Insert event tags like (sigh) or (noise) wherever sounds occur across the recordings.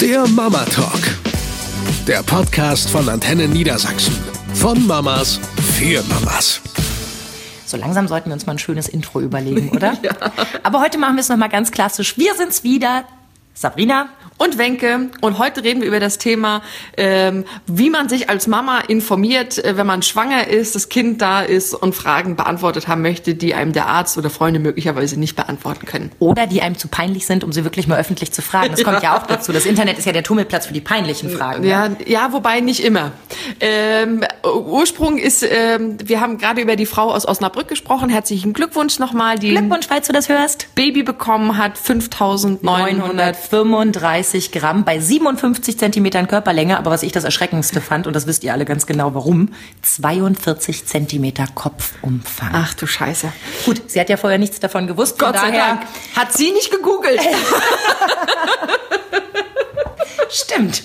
Der Mama Talk. Der Podcast von Antenne Niedersachsen. Von Mamas für Mamas. So langsam sollten wir uns mal ein schönes Intro überlegen, (laughs) oder? ja. Aber heute machen wir es nochmal ganz klassisch. Wir sind's wieder. Sabrina und Wenke. Und heute reden wir über das Thema, ähm, wie man sich als Mama informiert, äh, wenn man schwanger ist, das Kind da ist und Fragen beantwortet haben möchte, die einem der Arzt oder Freunde möglicherweise nicht beantworten können. Oder die einem zu peinlich sind, um sie wirklich mal öffentlich zu fragen. Das kommt ja, ja auch dazu. Das Internet ist ja der Tummelplatz für die peinlichen Fragen. Ja, ne? ja wobei nicht immer. Ähm, Ursprung ist, ähm, wir haben gerade über die Frau aus Osnabrück gesprochen. Herzlichen Glückwunsch nochmal. Die Glückwunsch, falls du das hörst. Baby bekommen hat 5935 30 Gramm bei 57 Zentimetern Körperlänge. Aber was ich das Erschreckendste fand, und das wisst ihr alle ganz genau warum, 42 Zentimeter Kopfumfang. Ach du Scheiße. Gut, sie hat ja vorher nichts davon gewusst. Gott sei Dank. Hat sie nicht gegoogelt. (laughs) Stimmt.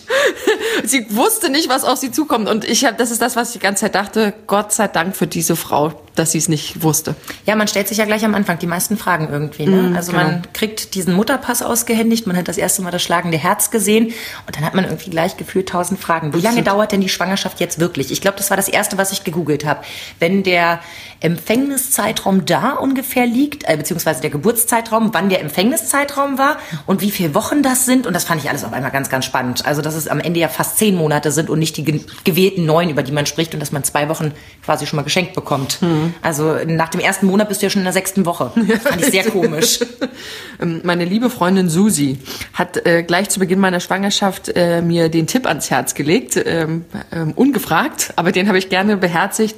Sie wusste nicht, was auf sie zukommt. Und ich habe, das ist das, was ich die ganze Zeit dachte. Gott sei Dank für diese Frau, dass sie es nicht wusste. Ja, man stellt sich ja gleich am Anfang die meisten Fragen irgendwie. Ne? Mm, also genau. man kriegt diesen Mutterpass ausgehändigt, man hat das erste Mal das schlagende Herz gesehen und dann hat man irgendwie gleich gefühlt tausend Fragen. Wie lange dauert denn die Schwangerschaft jetzt wirklich? Ich glaube, das war das erste, was ich gegoogelt habe. Wenn der Empfängniszeitraum da ungefähr liegt, äh, beziehungsweise der Geburtszeitraum, wann der Empfängniszeitraum war und wie viele Wochen das sind. Und das fand ich alles auf einmal ganz, ganz spannend. Also, dass es am Ende ja fast zehn Monate sind und nicht die gewählten neun, über die man spricht und dass man zwei Wochen quasi schon mal geschenkt bekommt. Mhm. Also nach dem ersten Monat bist du ja schon in der sechsten Woche. (laughs) Fand ich sehr komisch. (laughs) Ähm, meine liebe Freundin Susi hat äh, gleich zu Beginn meiner Schwangerschaft äh, mir den Tipp ans Herz gelegt, ähm, ähm, ungefragt, aber den habe ich gerne beherzigt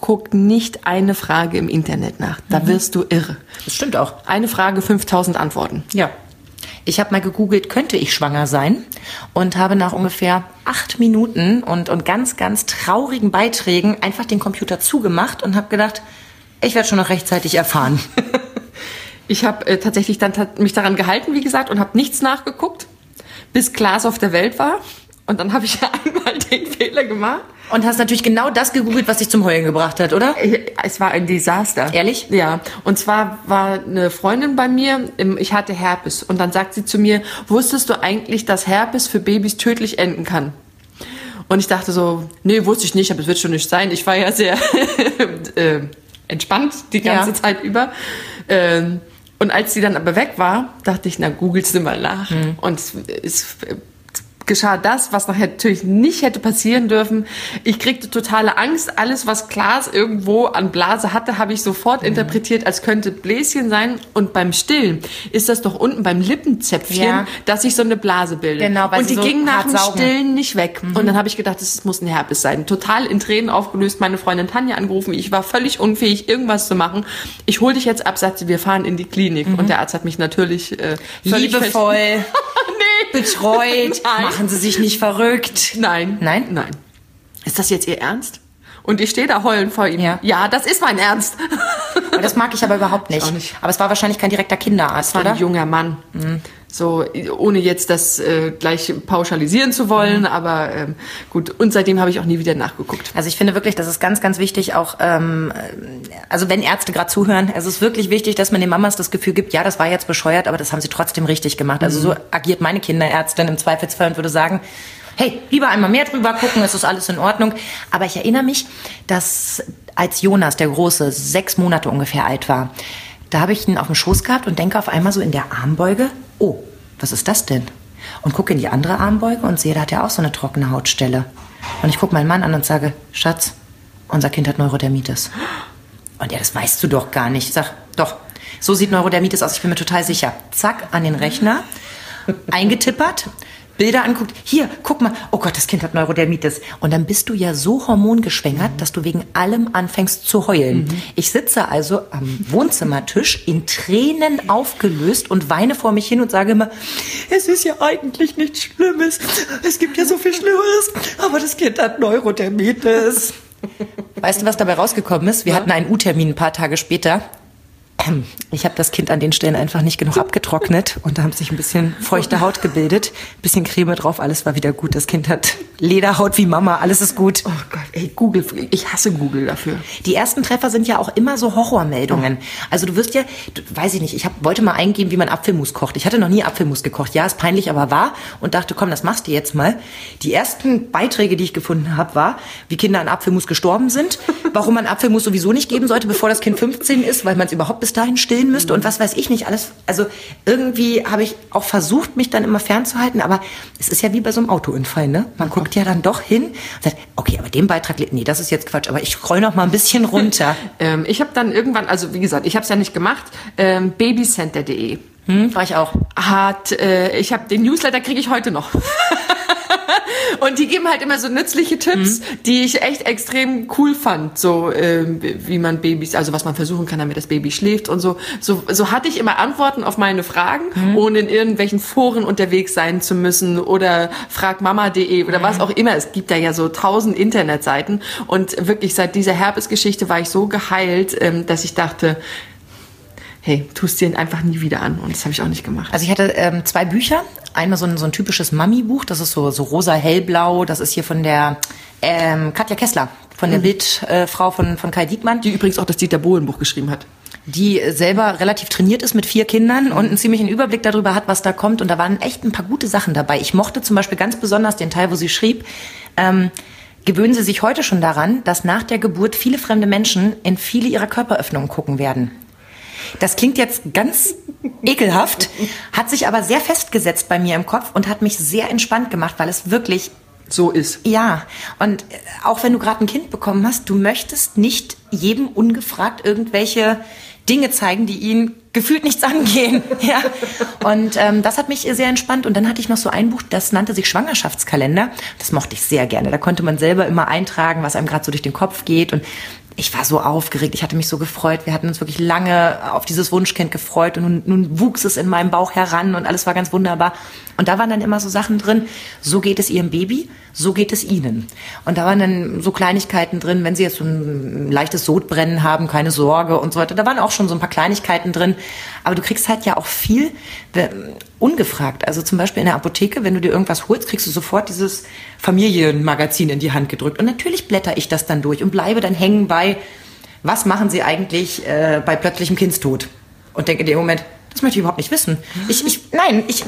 guck nicht eine Frage im Internet nach. Da mhm. wirst du irre. Das stimmt auch. Eine Frage, 5000 Antworten. Ja. Ich habe mal gegoogelt, könnte ich schwanger sein? Und habe nach ungefähr acht Minuten und, und ganz, ganz traurigen Beiträgen einfach den Computer zugemacht und habe gedacht, ich werde schon noch rechtzeitig erfahren. (laughs) ich habe äh, tatsächlich dann mich daran gehalten, wie gesagt, und habe nichts nachgeguckt, bis Klaas auf der Welt war. Und dann habe ich (laughs) einmal den Fehler gemacht. Und hast natürlich genau das gegoogelt, was dich zum Heulen gebracht hat, oder? Es war ein Desaster. Ehrlich? Ja. Und zwar war eine Freundin bei mir, ich hatte Herpes. Und dann sagt sie zu mir, wusstest du eigentlich, dass Herpes für Babys tödlich enden kann? Und ich dachte so, nee, wusste ich nicht, aber es wird schon nicht sein. Ich war ja sehr (laughs) äh, entspannt die ganze ja. Zeit über. Ähm, und als sie dann aber weg war, dachte ich, na, googelst du mal nach. Mhm. Und es geschah das, was nachher natürlich nicht hätte passieren dürfen. Ich kriegte totale Angst. Alles, was Klaas irgendwo an Blase hatte, habe ich sofort mhm. interpretiert, als könnte Bläschen sein. Und beim Stillen ist das doch unten beim Lippenzäpfchen, ja. dass sich so eine Blase bildet. Genau, weil und die so ging nach dem saugen. Stillen nicht weg. Mhm. Und dann habe ich gedacht, das muss ein Herpes sein. Total in Tränen aufgelöst, meine Freundin Tanja angerufen. Ich war völlig unfähig, irgendwas zu machen. Ich hol dich jetzt ab, sagte, wir fahren in die Klinik. Mhm. Und der Arzt hat mich natürlich äh, liebevoll (laughs) nee. betreut. (laughs) Nein Machen Sie sich nicht verrückt. Nein. Nein? Nein. Ist das jetzt Ihr Ernst? Und ich stehe da heulen vor ihm. Ja. ja, das ist mein Ernst. Das mag ich aber überhaupt nicht. nicht. Aber es war wahrscheinlich kein direkter Kinderarzt, war oder? ein junger Mann. Mhm. So, ohne jetzt das äh, gleich pauschalisieren zu wollen, mhm. aber ähm, gut. Und seitdem habe ich auch nie wieder nachgeguckt. Also ich finde wirklich, das ist ganz, ganz wichtig, auch, ähm, also wenn Ärzte gerade zuhören, es ist wirklich wichtig, dass man den Mamas das Gefühl gibt, ja, das war jetzt bescheuert, aber das haben sie trotzdem richtig gemacht. Also so mhm. agiert meine Kinderärztin im Zweifelsfall und würde sagen, hey, lieber einmal mehr drüber gucken, es ist alles in Ordnung. Aber ich erinnere mich, dass als Jonas, der Große, sechs Monate ungefähr alt war, da habe ich ihn auf dem Schoß gehabt und denke auf einmal so in der Armbeuge, oh, was ist das denn? Und gucke in die andere Armbeuge und sehe, da hat er auch so eine trockene Hautstelle. Und ich gucke meinen Mann an und sage, Schatz, unser Kind hat Neurodermitis. Und ja, das weißt du doch gar nicht. Ich sag, doch, so sieht Neurodermitis aus, ich bin mir total sicher. Zack, an den Rechner, eingetippert, Bilder anguckt, hier, guck mal, oh Gott, das Kind hat Neurodermitis. Und dann bist du ja so hormongeschwängert, mhm. dass du wegen allem anfängst zu heulen. Mhm. Ich sitze also am Wohnzimmertisch in Tränen aufgelöst und weine vor mich hin und sage immer, es ist ja eigentlich nichts Schlimmes. Es gibt ja so viel Schlimmeres, aber das Kind hat Neurodermitis. Weißt du, was dabei rausgekommen ist? Wir ja. hatten einen U-Termin ein paar Tage später (clears throat) ich habe das Kind an den Stellen einfach nicht genug abgetrocknet und da haben sich ein bisschen feuchte Haut gebildet, ein bisschen Creme drauf, alles war wieder gut. Das Kind hat Lederhaut wie Mama, alles ist gut. Oh Gott, ey, Google, ich hasse Google dafür. Die ersten Treffer sind ja auch immer so Horrormeldungen. Also du wirst ja, du, weiß ich nicht, ich hab, wollte mal eingeben, wie man Apfelmus kocht. Ich hatte noch nie Apfelmus gekocht. Ja, ist peinlich, aber wahr. Und dachte, komm, das machst du jetzt mal. Die ersten Beiträge, die ich gefunden habe, war, wie Kinder an Apfelmus gestorben sind, warum man Apfelmus sowieso nicht geben sollte, bevor das Kind 15 ist, weil man es überhaupt bis dahin stillen müsste und was weiß ich nicht alles. Also irgendwie habe ich auch versucht, mich dann immer fernzuhalten, aber es ist ja wie bei so einem Autounfall, ne? Man guckt ja dann doch hin und sagt, okay, aber den Beitrag, nee, das ist jetzt Quatsch, aber ich scroll noch mal ein bisschen (laughs) runter. Ähm, ich habe dann irgendwann, also wie gesagt, ich habe es ja nicht gemacht, ähm, babycenter.de Hm, war ich auch. hat, äh, ich habe den Newsletter kriege ich heute noch. (laughs) (laughs) Und die geben halt immer so nützliche Tipps, die ich echt extrem cool fand. So ähm, wie man Babys, also was man versuchen kann, damit das Baby schläft und so. So, so hatte ich immer Antworten auf meine Fragen, ohne in irgendwelchen Foren unterwegs sein zu müssen oder fragmama.de oder was auch immer. Es gibt da ja so tausend Internetseiten. Und wirklich seit dieser Herpesgeschichte war ich so geheilt, ähm, dass ich dachte, hey, tust dir einfach nie wieder an. Und das habe ich auch nicht gemacht. Also ich hatte ähm, zwei Bücher. Einmal so ein, so ein typisches Mami-Buch, das ist so, so rosa hellblau. Das ist hier von der ähm, Katja Kessler, von der Bildfrau von, von Kai Diekmann. Die übrigens auch das Dieter Bohlen Buch geschrieben hat. die selber relativ trainiert ist mit vier Kindern und einen ziemlichen Überblick darüber hat, was da kommt. Und da waren echt ein paar gute Sachen dabei. Ich mochte zum Beispiel ganz besonders den Teil, wo sie schrieb, ähm, gewöhnen Sie sich heute schon daran, dass nach der Geburt viele fremde Menschen in viele ihrer Körperöffnungen gucken werden. Das klingt jetzt ganz ekelhaft, hat sich aber sehr festgesetzt bei mir im Kopf und hat mich sehr entspannt gemacht, weil es wirklich So ist. ja, und äh, auch wenn du gerade ein Kind bekommen hast, du möchtest nicht jedem ungefragt irgendwelche Dinge zeigen, die ihn gefühlt nichts angehen. (laughs) Ja. Und ähm, das hat mich sehr entspannt. Und dann hatte ich noch so ein Buch, das nannte sich Schwangerschaftskalender. Das mochte ich sehr gerne. Da konnte man selber immer eintragen, was einem gerade so durch den Kopf geht. Und ich war so aufgeregt, ich hatte mich so gefreut. Wir hatten uns wirklich lange auf dieses Wunschkind gefreut und nun, nun wuchs es in meinem Bauch heran und alles war ganz wunderbar. Und da waren dann immer so Sachen drin, so geht es ihrem Baby, so geht es ihnen. Und da waren dann so Kleinigkeiten drin, wenn sie jetzt so ein leichtes Sodbrennen haben, keine Sorge und so weiter. Da waren auch schon so ein paar Kleinigkeiten drin. Aber du kriegst halt ja auch viel äh, ungefragt. Also zum Beispiel in der Apotheke, wenn du dir irgendwas holst, kriegst du sofort dieses Familienmagazin in die Hand gedrückt. Und natürlich blätter ich das dann durch und bleibe dann hängen bei, was machen sie eigentlich äh, bei plötzlichem Kindstod? Und denke in dem Moment, das möchte ich überhaupt nicht wissen. Ich, ich, nein, ich,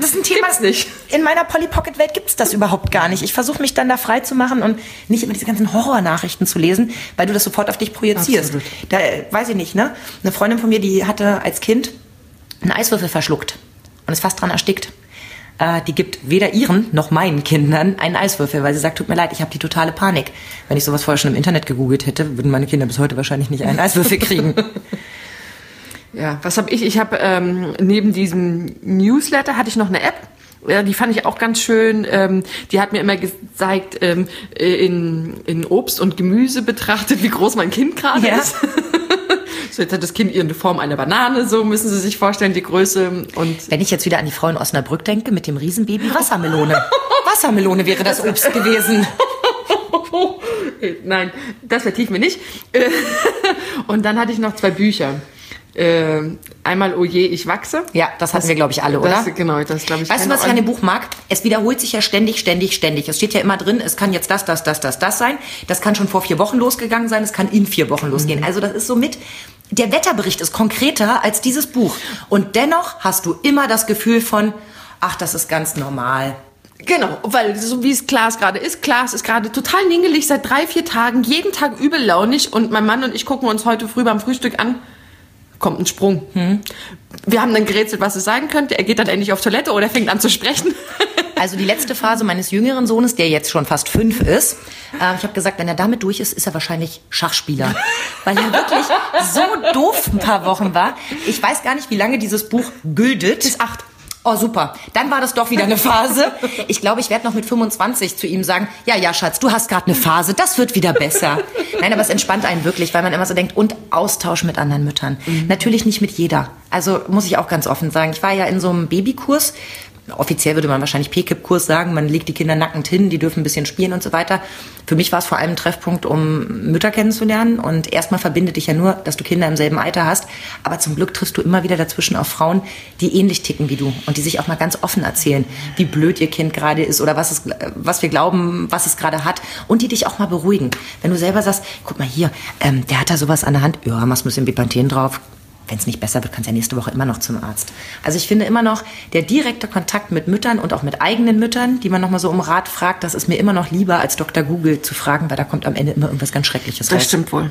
das ist ein Thema. Gibt's nicht. In meiner Polly Pocket Welt gibt's das überhaupt gar nicht. Ich versuche mich dann da frei zu machen und nicht immer diese ganzen Horrornachrichten zu lesen, weil du das sofort auf dich projizierst. Absolut. Da äh, weiß ich nicht, ne? Eine Freundin von mir, die hatte als Kind einen Eiswürfel verschluckt und ist fast dran erstickt. Äh, die gibt weder ihren noch meinen Kindern einen Eiswürfel, weil sie sagt, tut mir leid, ich habe die totale Panik. Wenn ich sowas vorher schon im Internet gegoogelt hätte, würden meine Kinder bis heute wahrscheinlich nicht einen (laughs) Eiswürfel kriegen. Ja, was habe ich? Ich habe ähm, neben diesem Newsletter hatte ich noch eine App. Ja, die fand ich auch ganz schön. Ähm, die hat mir immer gezeigt, ähm, in, in Obst und Gemüse betrachtet, wie groß mein Kind gerade Ja. ist. (laughs) so jetzt hat das Kind ihre Form einer Banane, so müssen Sie sich vorstellen, die Größe. Und Wenn ich jetzt wieder an die Frau in Osnabrück denke mit dem Riesenbaby, Wassermelone. Wassermelone wäre das Obst gewesen. (laughs) Nein, das vertiefen wir nicht. (laughs) Und dann hatte ich noch zwei Bücher. Äh, Einmal Oje, ich wachse. Ja, das hatten wir, glaube ich, alle, oder? Das, genau, das glaube ich. Weißt du, was ich an dem. Buch mag? Es wiederholt sich ja ständig, ständig, ständig. Es steht ja immer drin, es kann jetzt das, das, das, das, das sein. Das kann schon vor vier Wochen losgegangen sein, es kann in vier Wochen losgehen. Also das ist so mit, der Wetterbericht ist konkreter als dieses Buch. Und dennoch hast du immer das Gefühl von, ach, das ist ganz normal. Genau, weil so wie es Klaas gerade ist, Klaas ist gerade total ningelig seit drei, vier Tagen, jeden Tag übellaunig und mein Mann und ich gucken uns heute früh beim Frühstück an, kommt ein Sprung. Wir haben dann gerätselt, was es sein könnte. Er geht dann endlich auf Toilette oder fängt an zu sprechen. (laughs) Also die letzte Phase meines jüngeren Sohnes, der jetzt schon fast fünf ist, äh, ich habe gesagt, wenn er damit durch ist, ist er wahrscheinlich Schachspieler. (laughs) Weil er wirklich so doof ein paar Wochen war. Ich weiß gar nicht, wie lange dieses Buch gültet. Bis acht. Oh, super. Dann war das doch wieder eine Phase. Ich glaube, ich werde noch mit 25 zu ihm sagen, ja, ja, Schatz, du hast gerade eine Phase, das wird wieder besser. Nein, aber es entspannt einen wirklich, weil man immer so denkt, und Austausch mit anderen Müttern. Natürlich nicht mit jeder. Also muss ich auch ganz offen sagen, ich war ja in so einem Babykurs offiziell würde man wahrscheinlich PKIP-Kurs sagen, man legt die Kinder nackend hin, die dürfen ein bisschen spielen und so weiter. Für mich war es vor allem ein Treffpunkt, um Mütter kennenzulernen und erstmal verbindet dich ja nur, dass du Kinder im selben Alter hast, aber zum Glück triffst du immer wieder dazwischen auf Frauen, die ähnlich ticken wie du und die sich auch mal ganz offen erzählen, wie blöd ihr Kind gerade ist oder was, es, was wir glauben, was es gerade hat und die dich auch mal beruhigen. Wenn du selber sagst, guck mal hier, ähm, der hat da sowas an der Hand, ja, machst ein bisschen Bipanthen drauf, wenn es nicht besser wird, kannst du ja nächste Woche immer noch zum Arzt. Also ich finde immer noch, der direkte Kontakt mit Müttern und auch mit eigenen Müttern, die man nochmal so um Rat fragt, das ist mir immer noch lieber, als Dr. Google zu fragen, weil da kommt am Ende immer irgendwas ganz Schreckliches Das raus. stimmt wohl.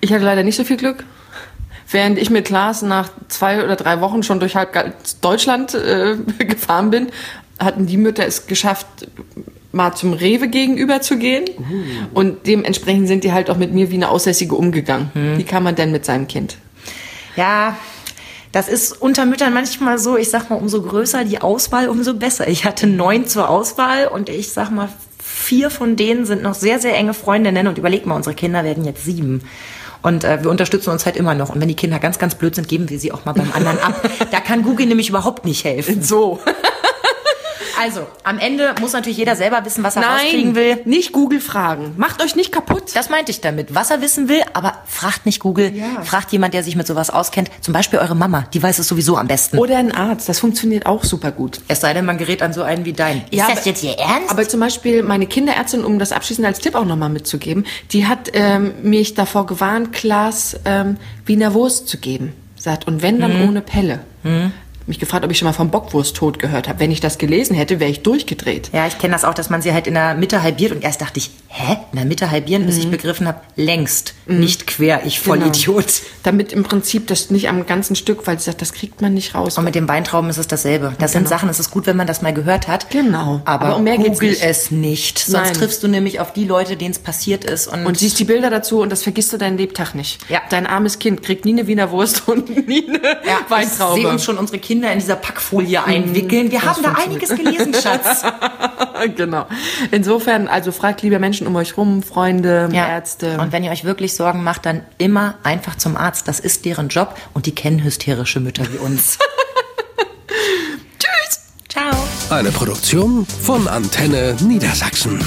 Ich hatte leider nicht so viel Glück. Während ich mit Klaas nach zwei oder drei Wochen schon durch halb Deutschland äh, (laughs) gefahren bin, hatten die Mütter es geschafft, mal zum Rewe gegenüber zu gehen. Und dementsprechend sind die halt auch mit mir wie eine Aussässige umgegangen. Wie kann man denn mit seinem Kind? Ja, das ist unter Müttern manchmal so, ich sag mal, umso größer die Auswahl, umso besser. Ich hatte neun zur Auswahl und ich sag mal, vier von denen sind noch sehr, sehr enge Freundinnen und überleg mal, unsere Kinder werden jetzt sieben. Und äh, wir unterstützen uns halt immer noch. Und wenn die Kinder ganz, ganz blöd sind, geben wir sie auch mal beim anderen ab. (laughs) Da kann Google nämlich überhaupt nicht helfen. So. (laughs) Also, am Ende muss natürlich jeder selber wissen, was er rauskriegen will. nicht Google fragen. Macht euch nicht kaputt. Das meinte ich damit. Was er wissen will, aber fragt nicht Google. Ja. Fragt jemand, der sich mit sowas auskennt. Zum Beispiel eure Mama. Die weiß es sowieso am besten. Oder ein Arzt. Das funktioniert auch super gut. Es sei denn, man gerät an so einen wie dein. Ja, ist das aber- jetzt hier ernst? Aber zum Beispiel meine Kinderärztin, um das abschließend als Tipp auch nochmal mitzugeben, die hat ähm, mich davor gewarnt, Klaas ähm, Wiener Wurst zu geben. Sagt, und wenn dann ohne Pelle. Mich gefragt, ob ich schon mal vom Bockwursttod gehört habe. Wenn ich das gelesen hätte, wäre ich durchgedreht. ja, ich kenne das auch, dass man sie halt in der Mitte halbiert und erst dachte ich, hä? In der Mitte halbieren, bis Mhm. ich begriffen habe, längst, nicht quer, ich Vollidiot. Genau. Damit im Prinzip das nicht am ganzen Stück, weil sie sagt, das kriegt man nicht raus. Und mit dem Weintrauben ist es dasselbe. Das sind Sachen, es ist gut, wenn man das mal gehört hat. Genau. Aber, Aber um mehr Google nicht. es nicht. Sonst Nein. triffst du nämlich auf die Leute, denen es passiert ist. Und, Und siehst die Bilder dazu und das vergisst du deinen Lebtag nicht. Ja. Dein armes Kind kriegt nie eine Wiener Wurst (laughs) und nie eine ja, Weintraube. Ich sehe uns schon unsere Kinder in dieser Packfolie einwickeln. Wir haben da einiges gelesen, Schatz. (laughs) genau. Insofern, also fragt liebe Menschen um euch rum, Freunde, Ärzte. Und wenn ihr euch wirklich Sorgen macht, dann immer einfach zum Arzt. Das ist deren Job und die kennen hysterische Mütter wie uns. (laughs) Tschüss. Ciao. Eine Produktion von Antenne Niedersachsen.